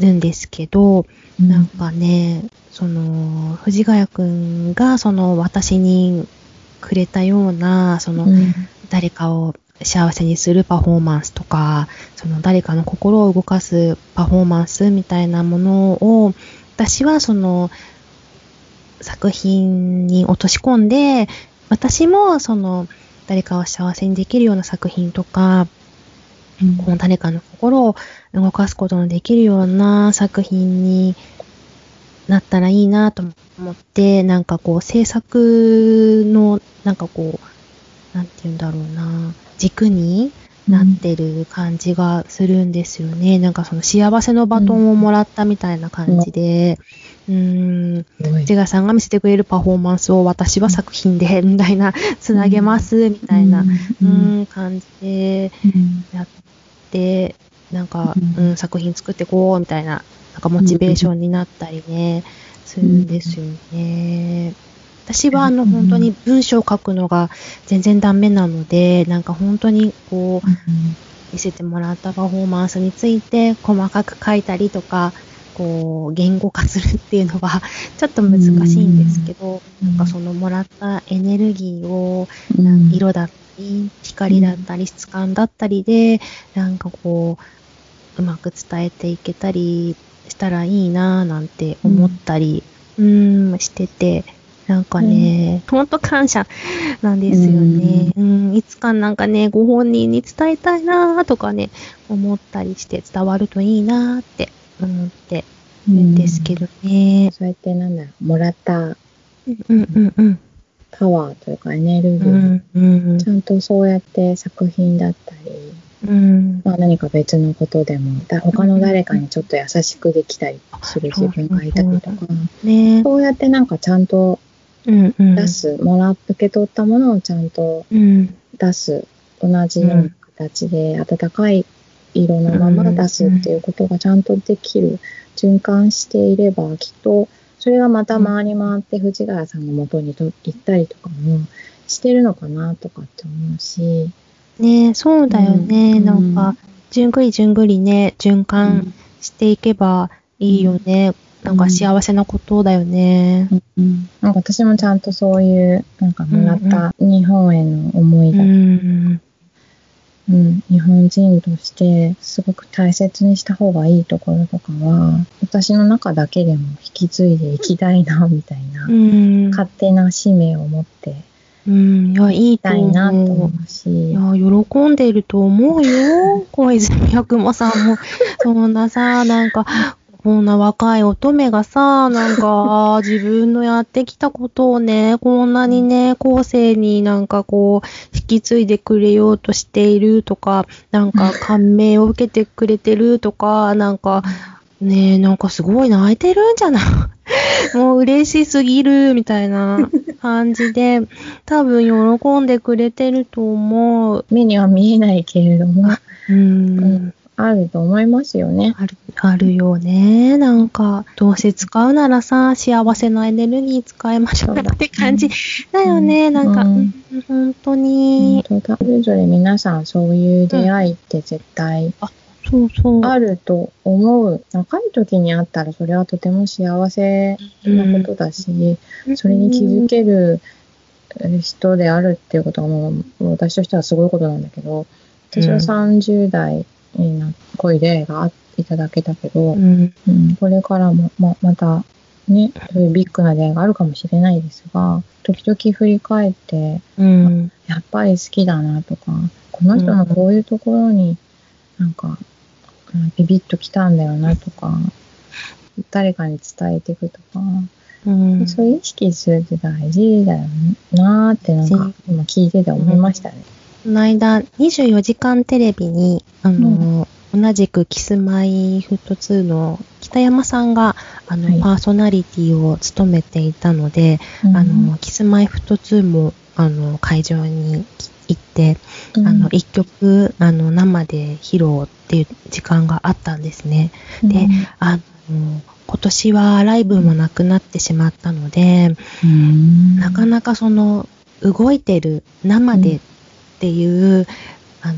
るんですけど、なんかね、その、藤ヶ谷くんが、その、私にくれたような、その、誰かを幸せにするパフォーマンスとか、その誰かの心を動かすパフォーマンスみたいなものを、私はその作品に落とし込んで、私もその誰かを幸せにできるような作品とか、うん、この誰かの心を動かすことのできるような作品になったらいいなと思って、なんかこう制作の、なんかこう、なんて言うんだろうな、軸になってる感じがするんですよね。うん、なんかその幸せのバトンをもらったみたいな感じで、うん、ジガさんが見せてくれるパフォーマンスを私は作品で、みたいな、つなげます、みたいな、うん、感じでやって、なんか、うん、作品作ってこう、みたいな、なんかモチベーションになったりね、するんですよね。私はあの本当に文章を書くのが全然ダメなので、なんか本当にこう、見せてもらったパフォーマンスについて細かく書いたりとか、こう、言語化するっていうのは ちょっと難しいんですけど、なんかそのもらったエネルギーを、色だったり、光だったり、質感だったりで、なんかこう、うまく伝えていけたりしたらいいなぁなんて思ったり、うん、してて、なんかね、ほん。と感謝なんですよね、うん、いつかなんかね、ご本人に伝えたいなとかね、思ったりして伝わるといいなって思ってるんですけどね。そうやってなんだろう、もらった。うんうんうん。パワーというかエネルギー、うんうん、ちゃんとそうやって作品だったり、うん。まあ、何か別のことでもだ他の誰かにちょっと優しくできたりする自分がいたりとか、ね、そうやってなんかちゃんと出す、もら受け取ったものをちゃんと出す、うん、同じような形で温かい色のまま出すっていうことがちゃんとできる、循環していればきっとそれがまた回り回って藤ヶ谷さんのもとにと行ったりとかもしてるのかなとかって思うし。ねそうだよね、うん、なんか、じゅんぐりじゅんぐりね、循環していけばいいよね。なんか幸せなことだよね。うん、うん、なんか私もちゃんとそういう、なんかもらった日本への思いだ、うん、うん、日本人としてすごく大切にした方がいいところとかは、私の中だけでも引き継いでいきたいな、みたいな、うん、勝手な使命を持って、うん、いや、いいと思う。なと思うし。いや、喜んでいると思うよ。小泉百馬さんも。そんなさ、なんか、こんな若い乙女がさ、なんか、自分のやってきたことをね、こんなにね、後世になんかこう、引き継いでくれようとしているとか、なんか感銘を受けてくれてるとか、なんか、ねえ、なんかすごい泣いてるんじゃない？もう嬉しすぎる、みたいな感じで、多分喜んでくれてると思う。目には見えないけれども。うん。あると思いますよね。ある、あるよね。なんか、どうせ使うならさ、幸せなエネルギー使いましょうって感じだよね。うん、なんか、うん、本当に。本当それぞれ皆さんそういう出会いって絶対、あそうそう。あると思う。若い時にあったらそれはとても幸せなことだし、うん、それに気づける人であるっていうことはもう私としてはすごいことなんだけど、私は30代いいな、濃い出会いがいただけたけど、うん、うん、これからもままたね、そういうビッグな出会いがあるかもしれないですが、時々振り返って、うん、やっぱり好きだなとか、この人のこういうところになんか、うん、ビビッときたんだよなとか、誰かに伝えていくとか、うん、そういう意識するって大事だよなーってなんか今聞いてて思いましたね。この間、24時間テレビに、あの、うん、同じくキスマイフット2の北山さんが、あの、はい、パーソナリティを務めていたので、うん、あの、キスマイフット2も、あの、会場に行って、うん、あの、一曲、あの、生で披露っていう時間があったんですね。で、あの、今年はライブもなくなってしまったので、なかなかその、動いてる生でっていう、あの、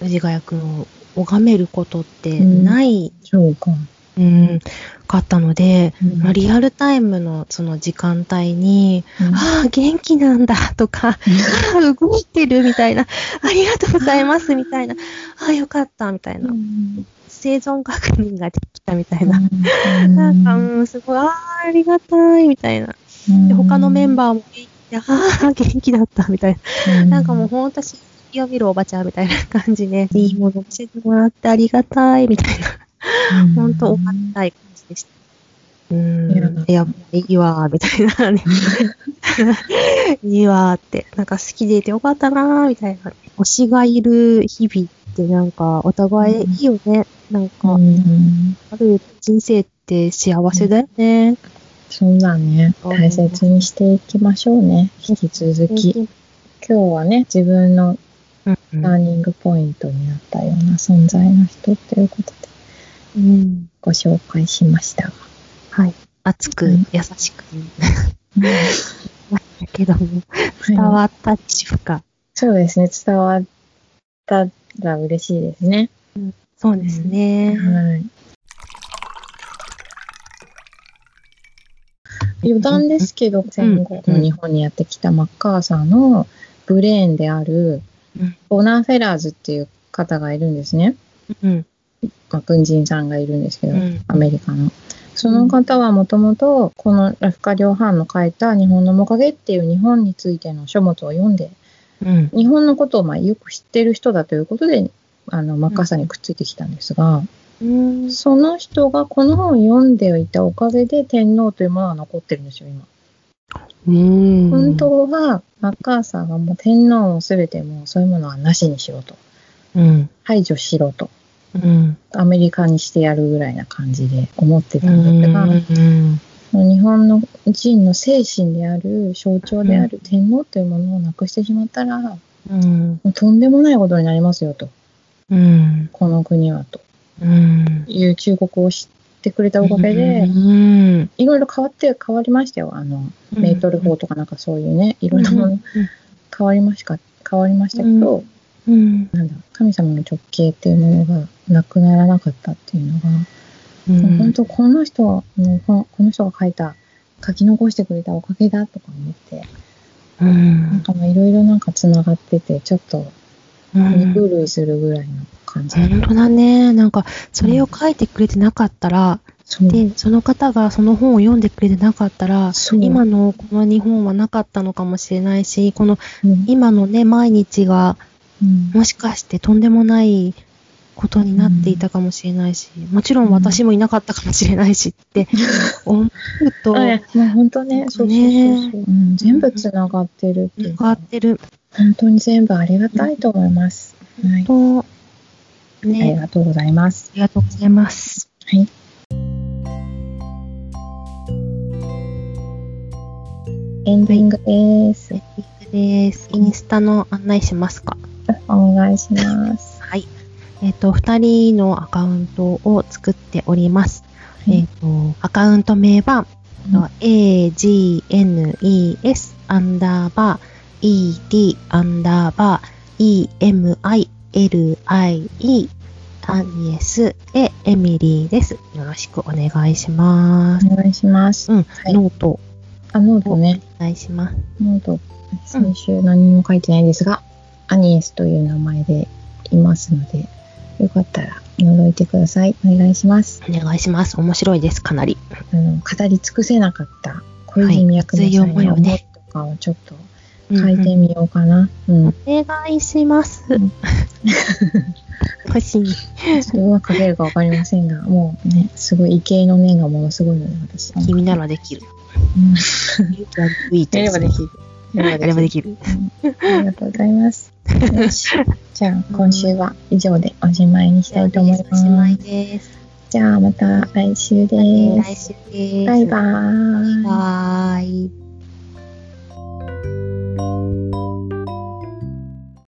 藤ヶ谷くんを拝めることってない、そうか。うん、かったので、うん。まあリアルタイムのその時間帯に、ああ、元気なんだとか、ああ、動いてるみたいな、ありがとうございますみたいな、ああ、よかったみたいな、生存確認ができたみたいな、なんか、うん、すごい、ああ、ありがたいみたいな。で、他のメンバーも元気で、ああ、元気だったみたいな。なんかもうほんとしを見るおばちゃんみたいな感じで、いいもの教えてもらってありがたいみたいな。ほんとお堅い感じでした。うーん。やっぱいいわー、みたいなね。いいわーって。なんか好きでいてよかったなー、みたいな。推しがいる日々ってなんかお互いいいよね。なんか、ある人生って幸せだよね。そうだね。大切にしていきましょうね。引き続き。今日はね、自分のうんターニングポイントになったような存在の人ということでうん。ご紹介しましたが。はい。熱く、うん優しく。だけども、伝はいわったでしょうか？そうですね。伝わったら嬉しいですね。そうですね。はい。余談ですけど、戦後の日本にやってきたマッカーサーのブレーンであるうんボナー・フェラーズっていう方がいるんですね。うん。まあ、軍人さんがいるんですけど、うんアメリカの。その方はもともと、このラフカ・リョーハンの書いた日本の面影っていう日本についての書物を読んで、うん。日本のことをまあよく知ってる人だということで、あの、マッカーサーにくっついてきたんですが、うん。その人がこの本を読んでいたおかげで天皇というものが残ってるんですよ、今。うん。本当は、マッカーサーがもう天皇をすべてもうそういうものはなしにしろと。うん。排除しろと。うん。アメリカにしてやるぐらいな感じで思ってたうんですが、ん。日本の人の精神である象徴である天皇というものをなくしてしまったら、もうん。うとんでもないことになりますよと。うん。この国はとうん。いう忠告を知ってくれたおかげで、うん。いろいろ変わって、変わりましたよ。あの、メートル法とかなんかそういうね、いろんなもの変わりました、変わりましたけど、うん。なんだ、神様の直径っていうものがなくならなかったっていうのが、うん。本当この人の、ここの人が書いた、書き残してくれたおかげだとか思って、うなんん。かまあいろいろなんか繋がってて、ちょっとうん。肉類するぐらいの感じ。本当だね。なんか、それを書いてくれてなかったら、そう。で、その方がその本を読んでくれてなかったら、今のこの日本はなかったのかもしれないし、このうん今のね、毎日がうんもしかしてとんでもないことになっていたかもしれないし、もちろん私もいなかったかもしれないしって思うと、もう本当ね、そうねそう、うん。全部繋がってるっていう変わか、ってる。本当に全部ありがたいと思います。はい。と、ありね、がとうございます。ありがとうございます。はい。エンディングです。エンディングです。インスタの案内しますか？お願いします。はい。えっ、と、二人のアカウントを作っております。はいえっ、と、アカウント名は、agnes アンダーバー et アンダーバー emile アニエスでエミリーです。よろしくお願いします。お願いします。うん、はいノートあ、ノートね。お願いします。ノート、先週何も書いてないですが、アニエスという名前でいますので、よかったら覗いてください。お願いします。お願いします。面白いです、かなり。あの語り尽くせなかった小泉八雲の熱い思いをねとかをちょっと書いてみようかな。うん。お願いしますうん。欲しい。それうまく書けるかわかりませんが、もうね、すごい畏敬の念がものすごいので、私。君ならできる。うん やればできる。やればできる。うんありがとうございます。よし。じゃあ、今週は以上でおしまいにしたいと思いまおしまいす。です。じゃあ、また来週です。来週です。バイバーイ。バイ。Thank you.